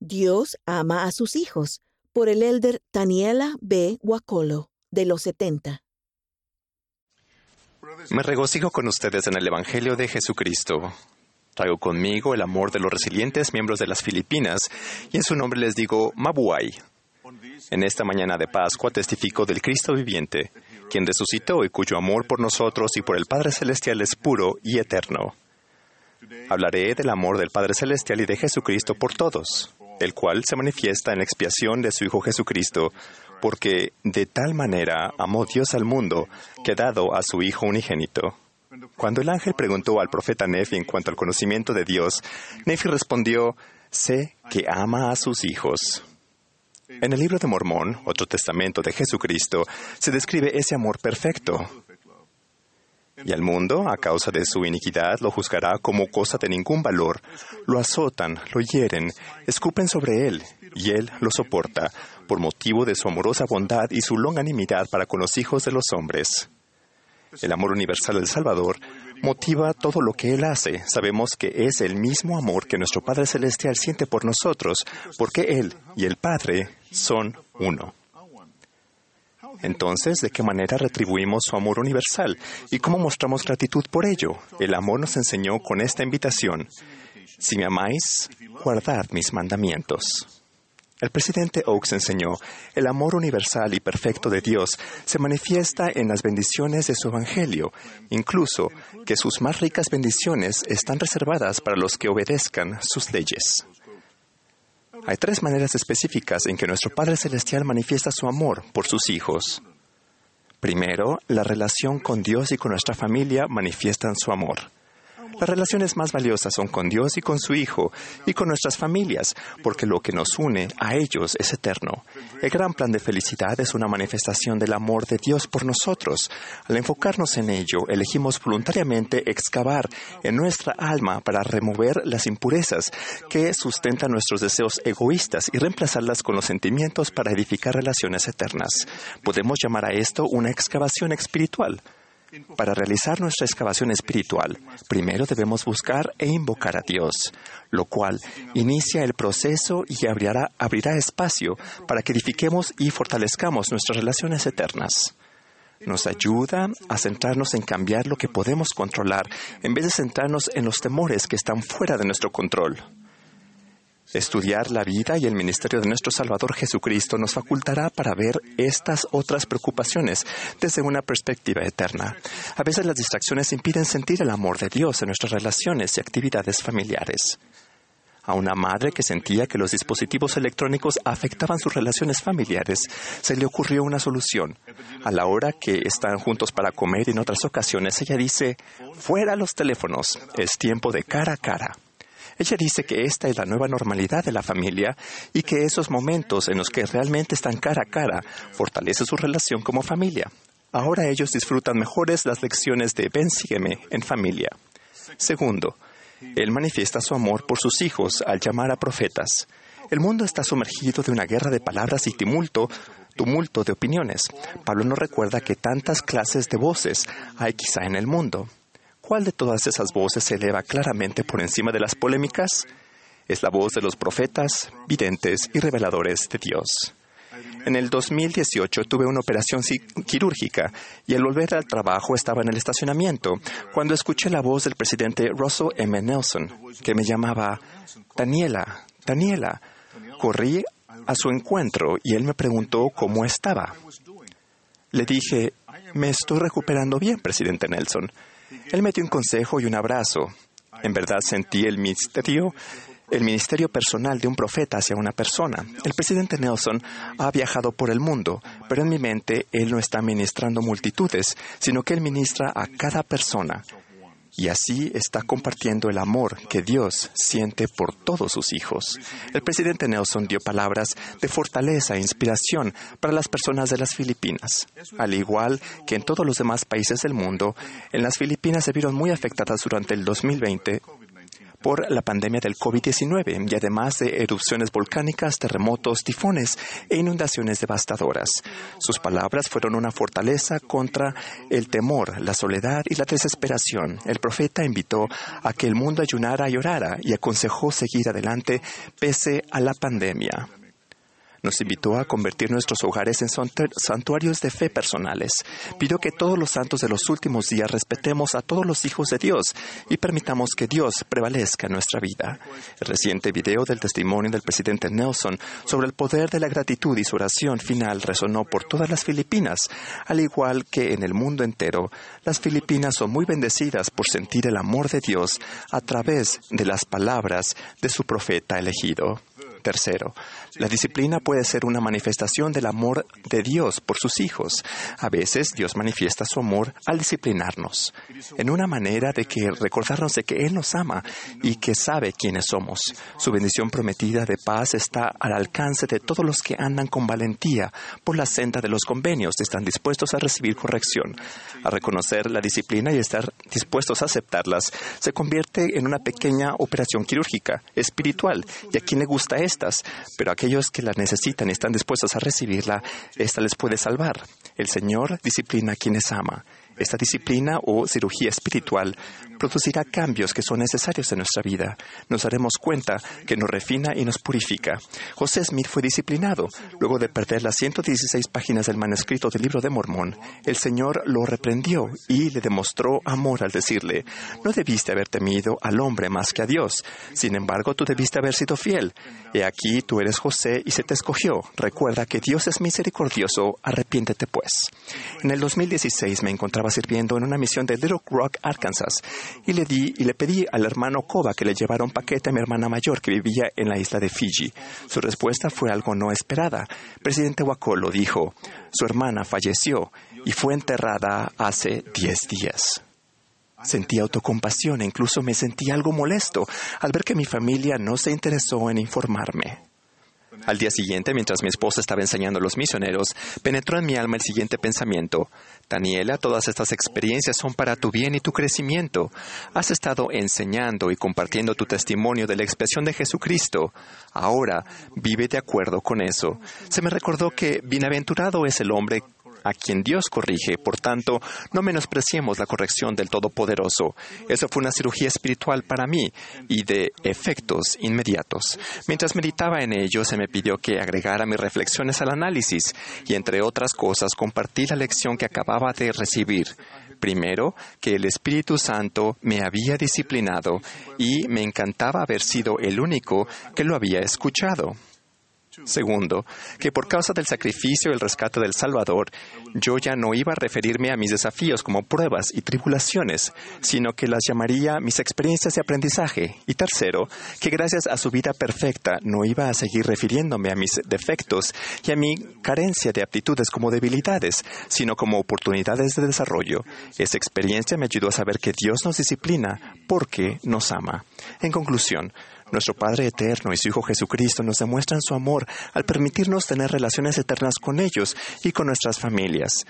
Dios ama a sus hijos, por el elder Daniela B. Guacolo, de los 70. Me regocijo con ustedes en el Evangelio de Jesucristo. Traigo conmigo el amor de los resilientes miembros de las Filipinas y en su nombre les digo Mabuay. En esta mañana de Pascua testifico del Cristo viviente, quien resucitó y cuyo amor por nosotros y por el Padre Celestial es puro y eterno. Hablaré del amor del Padre Celestial y de Jesucristo por todos, el cual se manifiesta en la expiación de su Hijo Jesucristo, porque de tal manera amó Dios al mundo que ha dado a su Hijo unigénito. Cuando el ángel preguntó al profeta Nefi en cuanto al conocimiento de Dios, Nefi respondió, sé que ama a sus hijos. En el libro de Mormón, otro testamento de Jesucristo, se describe ese amor perfecto. Y al mundo, a causa de su iniquidad, lo juzgará como cosa de ningún valor. Lo azotan, lo hieren, escupen sobre él, y él lo soporta, por motivo de su amorosa bondad y su longanimidad para con los hijos de los hombres. El amor universal del Salvador motiva todo lo que Él hace. Sabemos que es el mismo amor que nuestro Padre Celestial siente por nosotros, porque Él y el Padre son uno. Entonces, ¿de qué manera retribuimos su amor universal y cómo mostramos gratitud por ello? El amor nos enseñó con esta invitación. Si me amáis, guardad mis mandamientos. El presidente Oaks enseñó, el amor universal y perfecto de Dios se manifiesta en las bendiciones de su Evangelio, incluso que sus más ricas bendiciones están reservadas para los que obedezcan sus leyes. Hay tres maneras específicas en que nuestro Padre Celestial manifiesta su amor por sus hijos. Primero, la relación con Dios y con nuestra familia manifiestan su amor. Las relaciones más valiosas son con Dios y con su Hijo y con nuestras familias, porque lo que nos une a ellos es eterno. El gran plan de felicidad es una manifestación del amor de Dios por nosotros. Al enfocarnos en ello, elegimos voluntariamente excavar en nuestra alma para remover las impurezas que sustentan nuestros deseos egoístas y reemplazarlas con los sentimientos para edificar relaciones eternas. Podemos llamar a esto una excavación espiritual. Para realizar nuestra excavación espiritual, primero debemos buscar e invocar a Dios, lo cual inicia el proceso y abrirá, espacio para que edifiquemos y fortalezcamos nuestras relaciones eternas. Nos ayuda a centrarnos en cambiar lo que podemos controlar en vez de centrarnos en los temores que están fuera de nuestro control. Estudiar la vida y el ministerio de nuestro Salvador Jesucristo nos facultará para ver estas otras preocupaciones desde una perspectiva eterna. A veces las distracciones impiden sentir el amor de Dios en nuestras relaciones y actividades familiares. A una madre que sentía que los dispositivos electrónicos afectaban sus relaciones familiares, se le ocurrió una solución. A la hora que están juntos para comer y en otras ocasiones, ella dice, fuera los teléfonos, es tiempo de cara a cara. Ella dice que esta es la nueva normalidad de la familia y que esos momentos en los que realmente están cara a cara fortalece su relación como familia. Ahora ellos disfrutan mejores las lecciones de Ven sígueme en familia. Segundo, él manifiesta su amor por sus hijos al llamar a profetas. El mundo está sumergido de una guerra de palabras y tumulto, tumulto de opiniones. Pablo nos recuerda que tantas clases de voces hay quizá en el mundo. ¿Cuál de todas esas voces se eleva claramente por encima de las polémicas? Es la voz de los profetas, videntes y reveladores de Dios. En el 2018 tuve una operación quirúrgica y al volver al trabajo estaba en el estacionamiento cuando escuché la voz del presidente Russell M. Nelson que me llamaba Daniela, Daniela. Corrí a su encuentro y él me preguntó cómo estaba. Le dije, me estoy recuperando bien, presidente Nelson. Él me dio un consejo y un abrazo. En verdad sentí el ministerio, el ministerio personal de un profeta hacia una persona. El presidente Nelson ha viajado por el mundo, pero en mi mente él no está ministrando multitudes, sino que él ministra a cada persona y así está compartiendo el amor que Dios siente por todos sus hijos. El presidente Nelson dio palabras de fortaleza e inspiración para las personas de las Filipinas. Al igual que en todos los demás países del mundo, en las Filipinas se vieron muy afectadas durante el 2020 por la pandemia del COVID-19 y además de erupciones volcánicas, terremotos, tifones e inundaciones devastadoras. Sus palabras fueron una fortaleza contra el temor, la soledad y la desesperación. El profeta invitó a que el mundo ayunara y orara y aconsejó seguir adelante pese a la pandemia nos invitó a convertir nuestros hogares en santuarios de fe personales. Pidió que todos los santos de los últimos días respetemos a todos los hijos de Dios y permitamos que Dios prevalezca en nuestra vida. El reciente video del testimonio del presidente Nelson sobre el poder de la gratitud y su oración final resonó por todas las Filipinas, al igual que en el mundo entero. Las Filipinas son muy bendecidas por sentir el amor de Dios a través de las palabras de su profeta elegido. Tercero, la disciplina puede ser una manifestación del amor de Dios por sus hijos. A veces Dios manifiesta su amor al disciplinarnos, en una manera de que recordarnos de que Él nos ama y que sabe quiénes somos. Su bendición prometida de paz está al alcance de todos los que andan con valentía por la senda de los convenios, están dispuestos a recibir corrección. A reconocer la disciplina y estar dispuestos a aceptarlas se convierte en una pequeña operación quirúrgica, espiritual, y a quien le gusta pero aquellos que la necesitan y están dispuestos a recibirla, esta les puede salvar. El Señor disciplina a quienes ama. Esta disciplina o cirugía espiritual producirá cambios que son necesarios en nuestra vida. Nos daremos cuenta que nos refina y nos purifica. José Smith fue disciplinado. Luego de perder las 116 páginas del manuscrito del libro de Mormón, el Señor lo reprendió y le demostró amor al decirle, no debiste haber temido al hombre más que a Dios. Sin embargo, tú debiste haber sido fiel. He aquí, tú eres José y se te escogió. Recuerda que Dios es misericordioso, arrepiéntete pues. En el 2016 me encontraba sirviendo en una misión de Little Rock, Arkansas, y le di y le pedí al hermano Koba que le llevara un paquete a mi hermana mayor que vivía en la isla de Fiji. Su respuesta fue algo no esperada. Presidente Wakolo dijo, su hermana falleció y fue enterrada hace 10 días. Sentí autocompasión e incluso me sentí algo molesto al ver que mi familia no se interesó en informarme. Al día siguiente, mientras mi esposa estaba enseñando a los misioneros, penetró en mi alma el siguiente pensamiento. Daniela, todas estas experiencias son para tu bien y tu crecimiento. Has estado enseñando y compartiendo tu testimonio de la expresión de Jesucristo. Ahora vive de acuerdo con eso. Se me recordó que bienaventurado es el hombre a quien Dios corrige. Por tanto, no menospreciemos la corrección del Todopoderoso. Eso fue una cirugía espiritual para mí y de efectos inmediatos. Mientras meditaba en ello, se me pidió que agregara mis reflexiones al análisis y, entre otras cosas, compartí la lección que acababa de recibir. Primero, que el Espíritu Santo me había disciplinado y me encantaba haber sido el único que lo había escuchado. Segundo, que por causa del sacrificio y el rescate del Salvador, yo ya no iba a referirme a mis desafíos como pruebas y tribulaciones, sino que las llamaría mis experiencias de aprendizaje. Y tercero, que gracias a su vida perfecta no iba a seguir refiriéndome a mis defectos y a mi carencia de aptitudes como debilidades, sino como oportunidades de desarrollo. Esa experiencia me ayudó a saber que Dios nos disciplina porque nos ama. En conclusión, nuestro Padre Eterno y su Hijo Jesucristo nos demuestran su amor al permitirnos tener relaciones eternas con ellos y con nuestras familias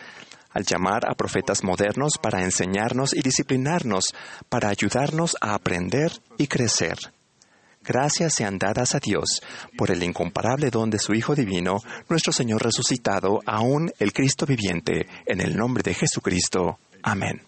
al llamar a profetas modernos para enseñarnos y disciplinarnos, para ayudarnos a aprender y crecer. Gracias sean dadas a Dios por el incomparable don de su Hijo Divino, nuestro Señor resucitado, aún el Cristo viviente, en el nombre de Jesucristo. Amén.